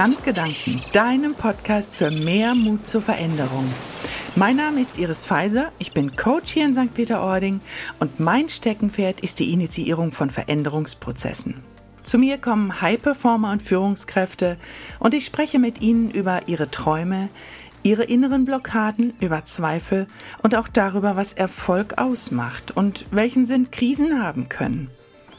Strandgedanken, deinem Podcast für mehr Mut zur Veränderung. Mein Name ist Iris Pfeiser, ich bin Coach hier in St. Peter-Ording und mein Steckenpferd ist die Initiierung von Veränderungsprozessen. Zu mir kommen High-Performer und Führungskräfte und ich spreche mit ihnen über ihre Träume, ihre inneren Blockaden, über Zweifel und auch darüber, was Erfolg ausmacht und welchen Sinn Krisen haben können.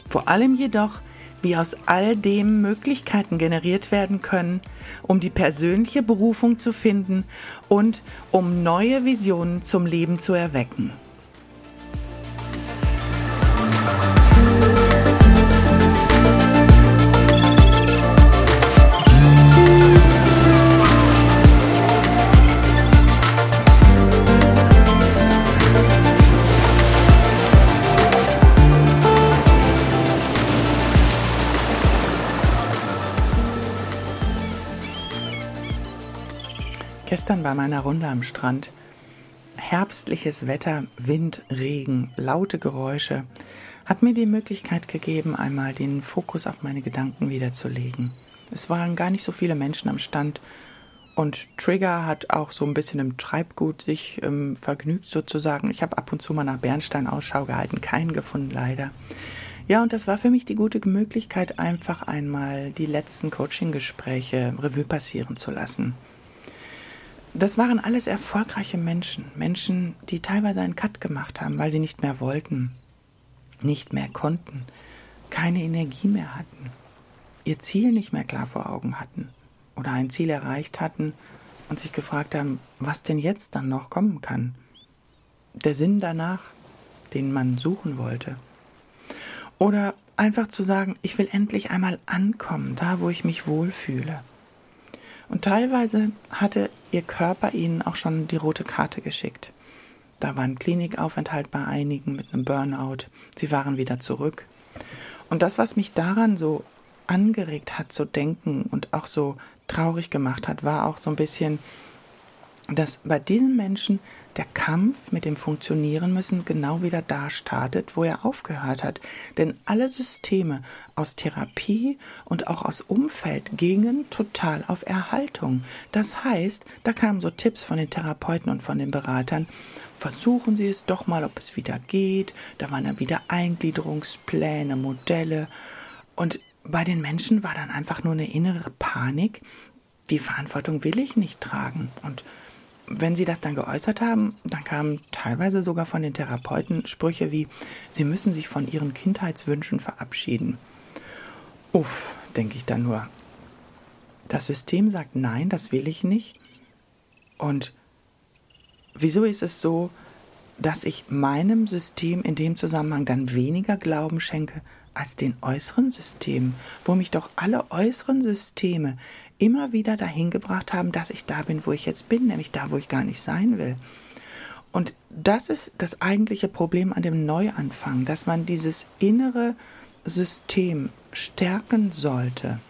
Vor allem jedoch, wie aus all dem Möglichkeiten generiert werden können, um die persönliche Berufung zu finden und um neue Visionen zum Leben zu erwecken. Gestern bei meiner Runde am Strand. Herbstliches Wetter, Wind, Regen, laute Geräusche hat mir die Möglichkeit gegeben, einmal den Fokus auf meine Gedanken wiederzulegen. Es waren gar nicht so viele Menschen am Stand und Trigger hat auch so ein bisschen im Treibgut sich ähm, vergnügt sozusagen. Ich habe ab und zu mal nach Bernstein Ausschau gehalten, keinen gefunden leider. Ja, und das war für mich die gute Möglichkeit, einfach einmal die letzten Coaching-Gespräche Revue passieren zu lassen. Das waren alles erfolgreiche Menschen, Menschen, die teilweise einen Cut gemacht haben, weil sie nicht mehr wollten, nicht mehr konnten, keine Energie mehr hatten, ihr Ziel nicht mehr klar vor Augen hatten oder ein Ziel erreicht hatten und sich gefragt haben, was denn jetzt dann noch kommen kann. Der Sinn danach, den man suchen wollte. Oder einfach zu sagen, ich will endlich einmal ankommen, da wo ich mich wohlfühle. Und teilweise hatte ihr Körper ihnen auch schon die rote Karte geschickt. Da war ein Klinikaufenthalt bei einigen mit einem Burnout. Sie waren wieder zurück. Und das, was mich daran so angeregt hat zu denken und auch so traurig gemacht hat, war auch so ein bisschen, dass bei diesen Menschen der Kampf mit dem Funktionieren müssen genau wieder da startet, wo er aufgehört hat. Denn alle Systeme aus Therapie und auch aus Umfeld gingen total auf Erhaltung. Das heißt, da kamen so Tipps von den Therapeuten und von den Beratern, versuchen Sie es doch mal, ob es wieder geht. Da waren dann wieder Eingliederungspläne, Modelle. Und bei den Menschen war dann einfach nur eine innere Panik. Die Verantwortung will ich nicht tragen. Und wenn sie das dann geäußert haben, dann kamen teilweise sogar von den Therapeuten Sprüche wie, sie müssen sich von ihren Kindheitswünschen verabschieden. Uff, denke ich dann nur. Das System sagt nein, das will ich nicht. Und wieso ist es so, dass ich meinem System in dem Zusammenhang dann weniger Glauben schenke als den äußeren Systemen, wo mich doch alle äußeren Systeme immer wieder dahin gebracht haben, dass ich da bin, wo ich jetzt bin, nämlich da, wo ich gar nicht sein will. Und das ist das eigentliche Problem an dem Neuanfang, dass man dieses innere System stärken sollte,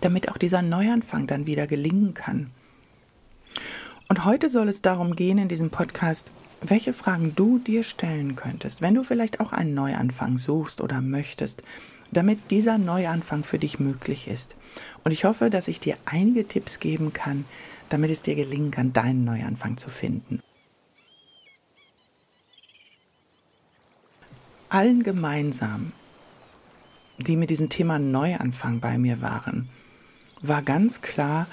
damit auch dieser Neuanfang dann wieder gelingen kann. Und heute soll es darum gehen in diesem Podcast, welche Fragen du dir stellen könntest, wenn du vielleicht auch einen Neuanfang suchst oder möchtest, damit dieser Neuanfang für dich möglich ist. Und ich hoffe, dass ich dir einige Tipps geben kann, damit es dir gelingen kann, deinen Neuanfang zu finden. Allen gemeinsam, die mit diesem Thema Neuanfang bei mir waren, war ganz klar,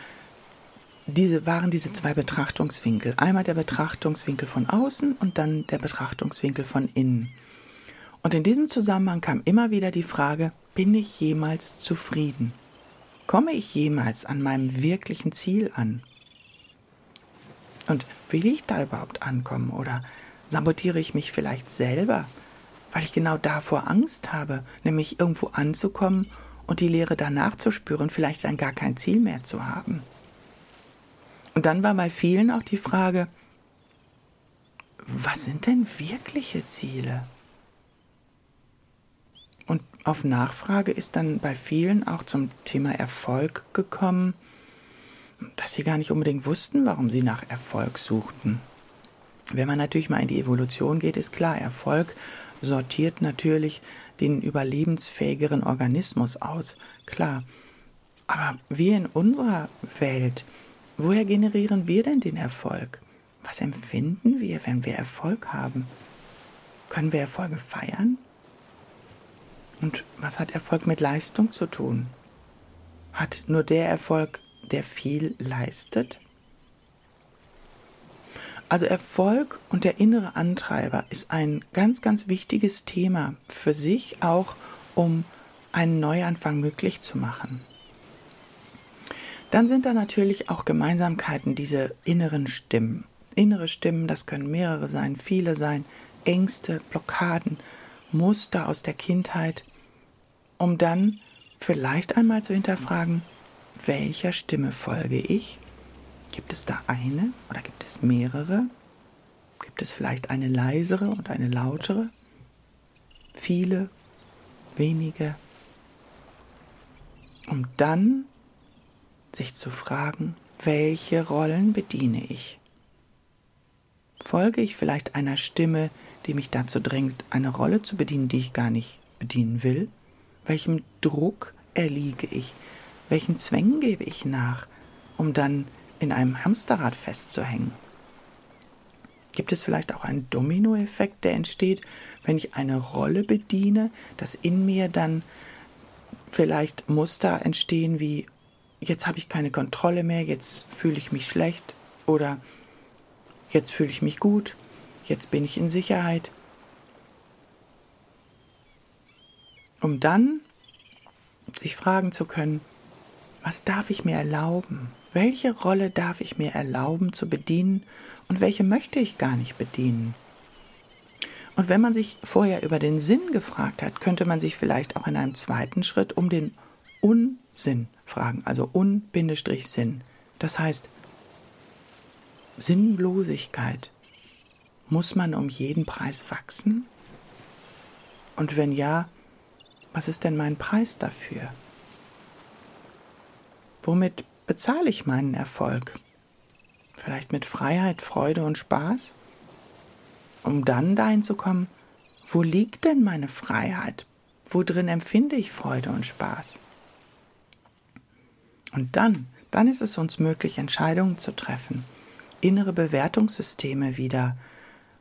diese waren diese zwei Betrachtungswinkel. Einmal der Betrachtungswinkel von außen und dann der Betrachtungswinkel von innen. Und in diesem Zusammenhang kam immer wieder die Frage, bin ich jemals zufrieden? Komme ich jemals an meinem wirklichen Ziel an? Und will ich da überhaupt ankommen oder sabotiere ich mich vielleicht selber, weil ich genau davor Angst habe, nämlich irgendwo anzukommen und die Lehre danach zu spüren, vielleicht dann gar kein Ziel mehr zu haben? Und dann war bei vielen auch die Frage, was sind denn wirkliche Ziele? Und auf Nachfrage ist dann bei vielen auch zum Thema Erfolg gekommen, dass sie gar nicht unbedingt wussten, warum sie nach Erfolg suchten. Wenn man natürlich mal in die Evolution geht, ist klar, Erfolg sortiert natürlich den überlebensfähigeren Organismus aus. Klar. Aber wir in unserer Welt, woher generieren wir denn den Erfolg? Was empfinden wir, wenn wir Erfolg haben? Können wir Erfolge feiern? Und was hat Erfolg mit Leistung zu tun? Hat nur der Erfolg, der viel leistet? Also Erfolg und der innere Antreiber ist ein ganz, ganz wichtiges Thema für sich, auch um einen Neuanfang möglich zu machen. Dann sind da natürlich auch Gemeinsamkeiten, diese inneren Stimmen. Innere Stimmen, das können mehrere sein, viele sein, Ängste, Blockaden, Muster aus der Kindheit, um dann vielleicht einmal zu hinterfragen, welcher Stimme folge ich Gibt es da eine oder gibt es mehrere? Gibt es vielleicht eine leisere und eine lautere? Viele, wenige? Um dann sich zu fragen, welche Rollen bediene ich? Folge ich vielleicht einer Stimme, die mich dazu drängt, eine Rolle zu bedienen, die ich gar nicht bedienen will? Welchem Druck erliege ich? Welchen Zwängen gebe ich nach, um dann in einem Hamsterrad festzuhängen. Gibt es vielleicht auch einen Dominoeffekt, der entsteht, wenn ich eine Rolle bediene, dass in mir dann vielleicht Muster entstehen wie jetzt habe ich keine Kontrolle mehr, jetzt fühle ich mich schlecht oder jetzt fühle ich mich gut, jetzt bin ich in Sicherheit. Um dann sich fragen zu können, was darf ich mir erlauben? Welche Rolle darf ich mir erlauben zu bedienen und welche möchte ich gar nicht bedienen? Und wenn man sich vorher über den Sinn gefragt hat, könnte man sich vielleicht auch in einem zweiten Schritt um den Unsinn fragen, also Un-Sinn. Das heißt, Sinnlosigkeit. Muss man um jeden Preis wachsen? Und wenn ja, was ist denn mein Preis dafür? Womit bezahle ich meinen Erfolg? Vielleicht mit Freiheit, Freude und Spaß? Um dann dahin zu kommen, wo liegt denn meine Freiheit? Wo drin empfinde ich Freude und Spaß? Und dann, dann ist es uns möglich, Entscheidungen zu treffen, innere Bewertungssysteme wieder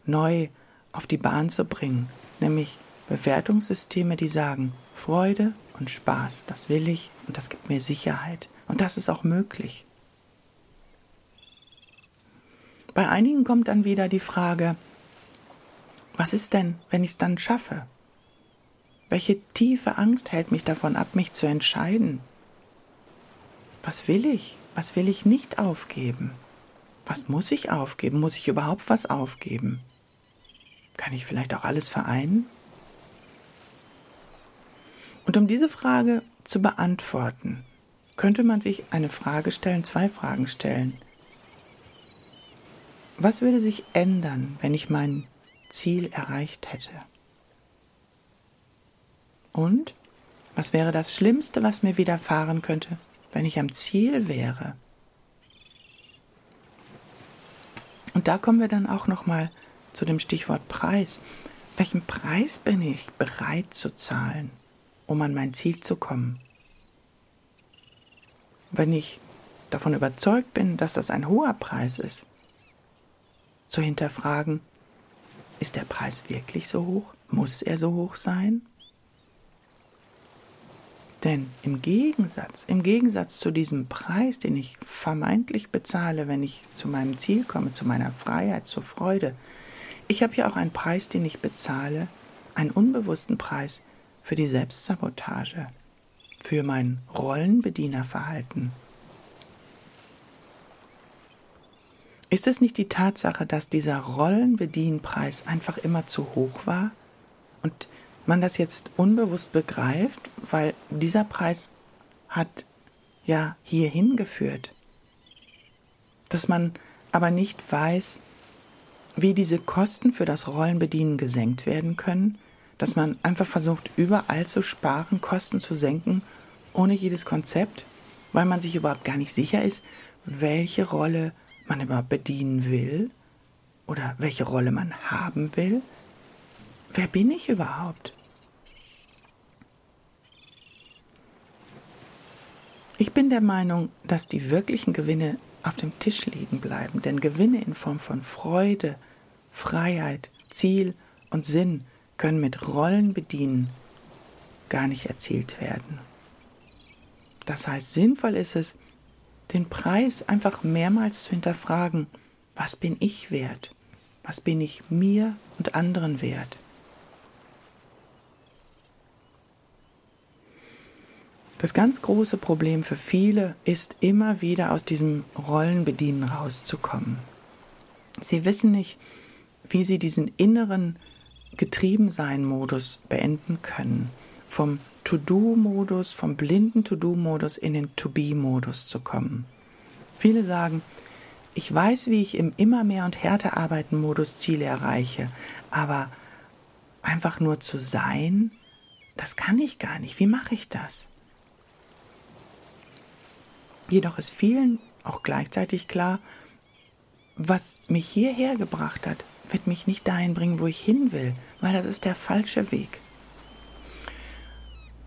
neu auf die Bahn zu bringen, nämlich Bewertungssysteme, die sagen, Freude und Spaß, das will ich und das gibt mir Sicherheit. Und das ist auch möglich. Bei einigen kommt dann wieder die Frage, was ist denn, wenn ich es dann schaffe? Welche tiefe Angst hält mich davon ab, mich zu entscheiden? Was will ich? Was will ich nicht aufgeben? Was muss ich aufgeben? Muss ich überhaupt was aufgeben? Kann ich vielleicht auch alles vereinen? Und um diese Frage zu beantworten, könnte man sich eine Frage stellen, zwei Fragen stellen. Was würde sich ändern, wenn ich mein Ziel erreicht hätte? Und was wäre das Schlimmste, was mir widerfahren könnte, wenn ich am Ziel wäre? Und da kommen wir dann auch noch mal zu dem Stichwort Preis. Welchen Preis bin ich bereit zu zahlen, um an mein Ziel zu kommen? wenn ich davon überzeugt bin, dass das ein hoher Preis ist, zu hinterfragen, ist der Preis wirklich so hoch? Muss er so hoch sein? Denn im Gegensatz, im Gegensatz zu diesem Preis, den ich vermeintlich bezahle, wenn ich zu meinem Ziel komme, zu meiner Freiheit, zur Freude, ich habe ja auch einen Preis, den ich bezahle, einen unbewussten Preis für die Selbstsabotage, für mein Rollenbedienerverhalten. Ist es nicht die Tatsache, dass dieser Rollenbedienpreis einfach immer zu hoch war? Und man das jetzt unbewusst begreift, weil dieser Preis hat ja hierhin geführt, dass man aber nicht weiß, wie diese Kosten für das Rollenbedienen gesenkt werden können, dass man einfach versucht, überall zu sparen, Kosten zu senken, ohne jedes Konzept, weil man sich überhaupt gar nicht sicher ist, welche Rolle man überhaupt bedienen will oder welche Rolle man haben will. Wer bin ich überhaupt? Ich bin der Meinung, dass die wirklichen Gewinne auf dem Tisch liegen bleiben, denn Gewinne in Form von Freude, Freiheit, Ziel und Sinn können mit Rollen bedienen gar nicht erzielt werden. Das heißt, sinnvoll ist es, den Preis einfach mehrmals zu hinterfragen, was bin ich wert? Was bin ich mir und anderen wert? Das ganz große Problem für viele ist immer wieder aus diesem Rollenbedienen rauszukommen. Sie wissen nicht, wie sie diesen inneren Getriebensein-Modus beenden können. Vom To-Do-Modus, vom blinden To-Do-Modus in den To-Be-Modus zu kommen. Viele sagen, ich weiß, wie ich im immer mehr und härter arbeiten Modus Ziele erreiche, aber einfach nur zu sein, das kann ich gar nicht. Wie mache ich das? Jedoch ist vielen auch gleichzeitig klar, was mich hierher gebracht hat, wird mich nicht dahin bringen, wo ich hin will, weil das ist der falsche Weg.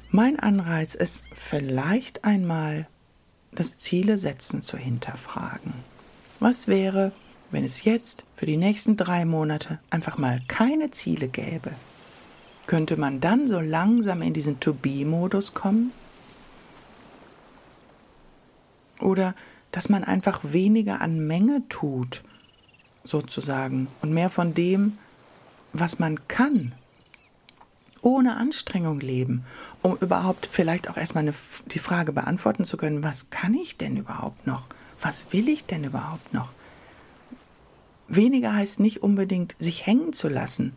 Mein Anreiz ist vielleicht einmal das Ziele setzen zu hinterfragen. Was wäre, wenn es jetzt für die nächsten drei Monate einfach mal keine Ziele gäbe? Könnte man dann so langsam in diesen To-Be-Modus kommen? Oder dass man einfach weniger an Menge tut, sozusagen, und mehr von dem, was man kann, ohne Anstrengung leben, um überhaupt vielleicht auch erstmal eine, die Frage beantworten zu können, was kann ich denn überhaupt noch? Was will ich denn überhaupt noch? Weniger heißt nicht unbedingt, sich hängen zu lassen,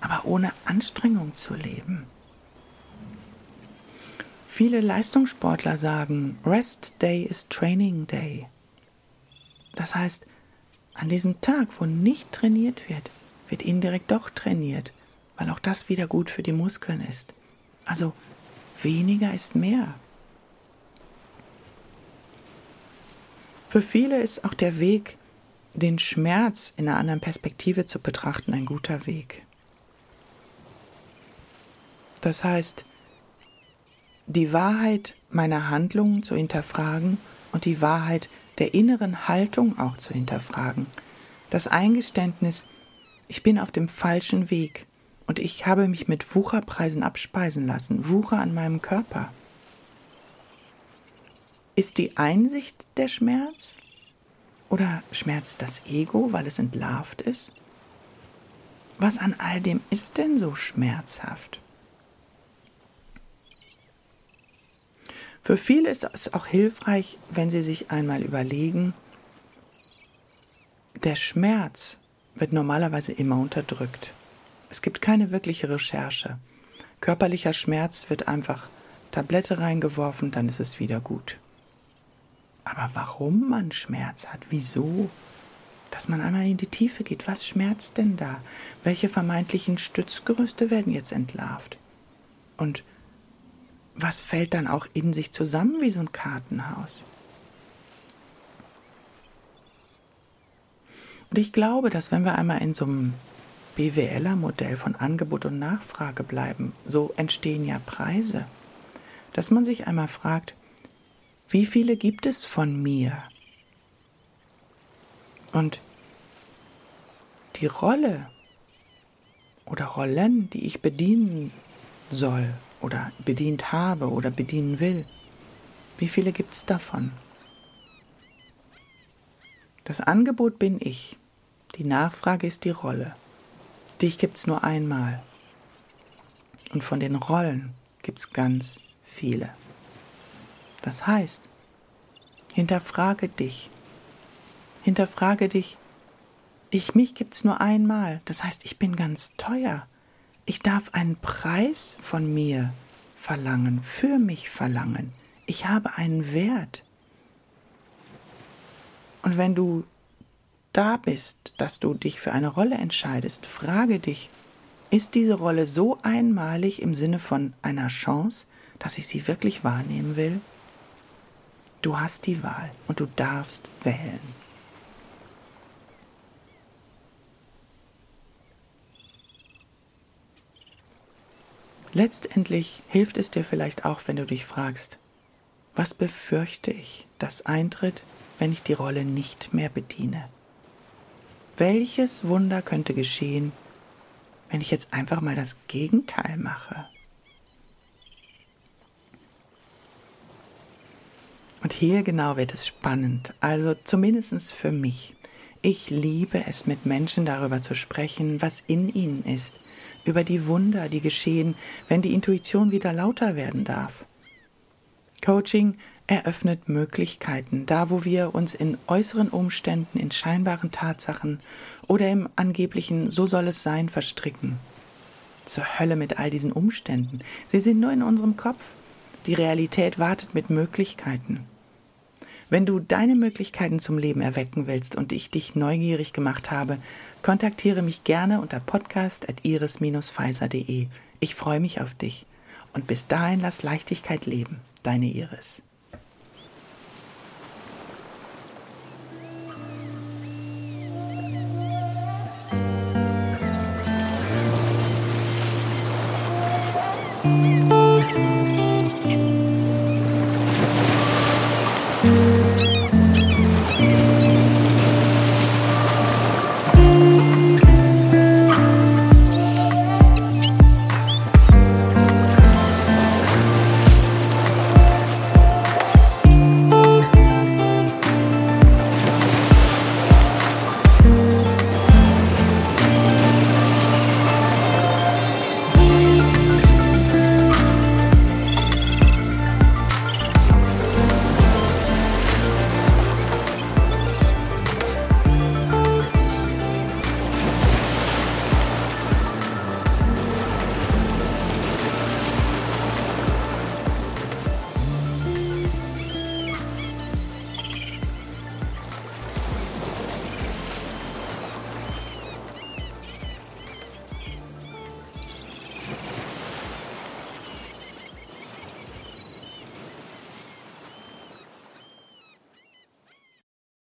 aber ohne Anstrengung zu leben. Viele Leistungssportler sagen, Rest Day is Training Day. Das heißt, an diesem Tag, wo nicht trainiert wird, wird indirekt doch trainiert, weil auch das wieder gut für die Muskeln ist. Also weniger ist mehr. Für viele ist auch der Weg, den Schmerz in einer anderen Perspektive zu betrachten, ein guter Weg. Das heißt, die Wahrheit meiner Handlungen zu hinterfragen und die Wahrheit der inneren Haltung auch zu hinterfragen. Das Eingeständnis, ich bin auf dem falschen Weg und ich habe mich mit Wucherpreisen abspeisen lassen, Wucher an meinem Körper. Ist die Einsicht der Schmerz? Oder schmerzt das Ego, weil es entlarvt ist? Was an all dem ist denn so schmerzhaft? Für viele ist es auch hilfreich, wenn sie sich einmal überlegen, der Schmerz wird normalerweise immer unterdrückt. Es gibt keine wirkliche Recherche. Körperlicher Schmerz wird einfach Tablette reingeworfen, dann ist es wieder gut. Aber warum man Schmerz hat, wieso? Dass man einmal in die Tiefe geht. Was schmerzt denn da? Welche vermeintlichen Stützgerüste werden jetzt entlarvt? Und was fällt dann auch in sich zusammen wie so ein Kartenhaus? Und ich glaube, dass wenn wir einmal in so einem BWLer-Modell von Angebot und Nachfrage bleiben, so entstehen ja Preise, dass man sich einmal fragt, wie viele gibt es von mir? Und die Rolle oder Rollen, die ich bedienen soll oder bedient habe oder bedienen will. Wie viele gibt es davon? Das Angebot bin ich, die Nachfrage ist die Rolle. Dich gibt es nur einmal. Und von den Rollen gibt es ganz viele. Das heißt, hinterfrage dich. Hinterfrage dich, ich mich gibt es nur einmal. Das heißt, ich bin ganz teuer. Ich darf einen Preis von mir verlangen, für mich verlangen. Ich habe einen Wert. Und wenn du da bist, dass du dich für eine Rolle entscheidest, frage dich, ist diese Rolle so einmalig im Sinne von einer Chance, dass ich sie wirklich wahrnehmen will? Du hast die Wahl und du darfst wählen. Letztendlich hilft es dir vielleicht auch, wenn du dich fragst, Was befürchte ich, das eintritt, wenn ich die Rolle nicht mehr bediene? Welches Wunder könnte geschehen, wenn ich jetzt einfach mal das Gegenteil mache? Und hier genau wird es spannend, also zumindest für mich. Ich liebe es, mit Menschen darüber zu sprechen, was in ihnen ist, über die Wunder, die geschehen, wenn die Intuition wieder lauter werden darf. Coaching eröffnet Möglichkeiten, da wo wir uns in äußeren Umständen, in scheinbaren Tatsachen oder im angeblichen So soll es sein verstricken. Zur Hölle mit all diesen Umständen. Sie sind nur in unserem Kopf. Die Realität wartet mit Möglichkeiten. Wenn du deine Möglichkeiten zum Leben erwecken willst und ich dich neugierig gemacht habe, kontaktiere mich gerne unter podcast.iris-pfizer.de. Ich freue mich auf dich. Und bis dahin lass Leichtigkeit leben. Deine Iris.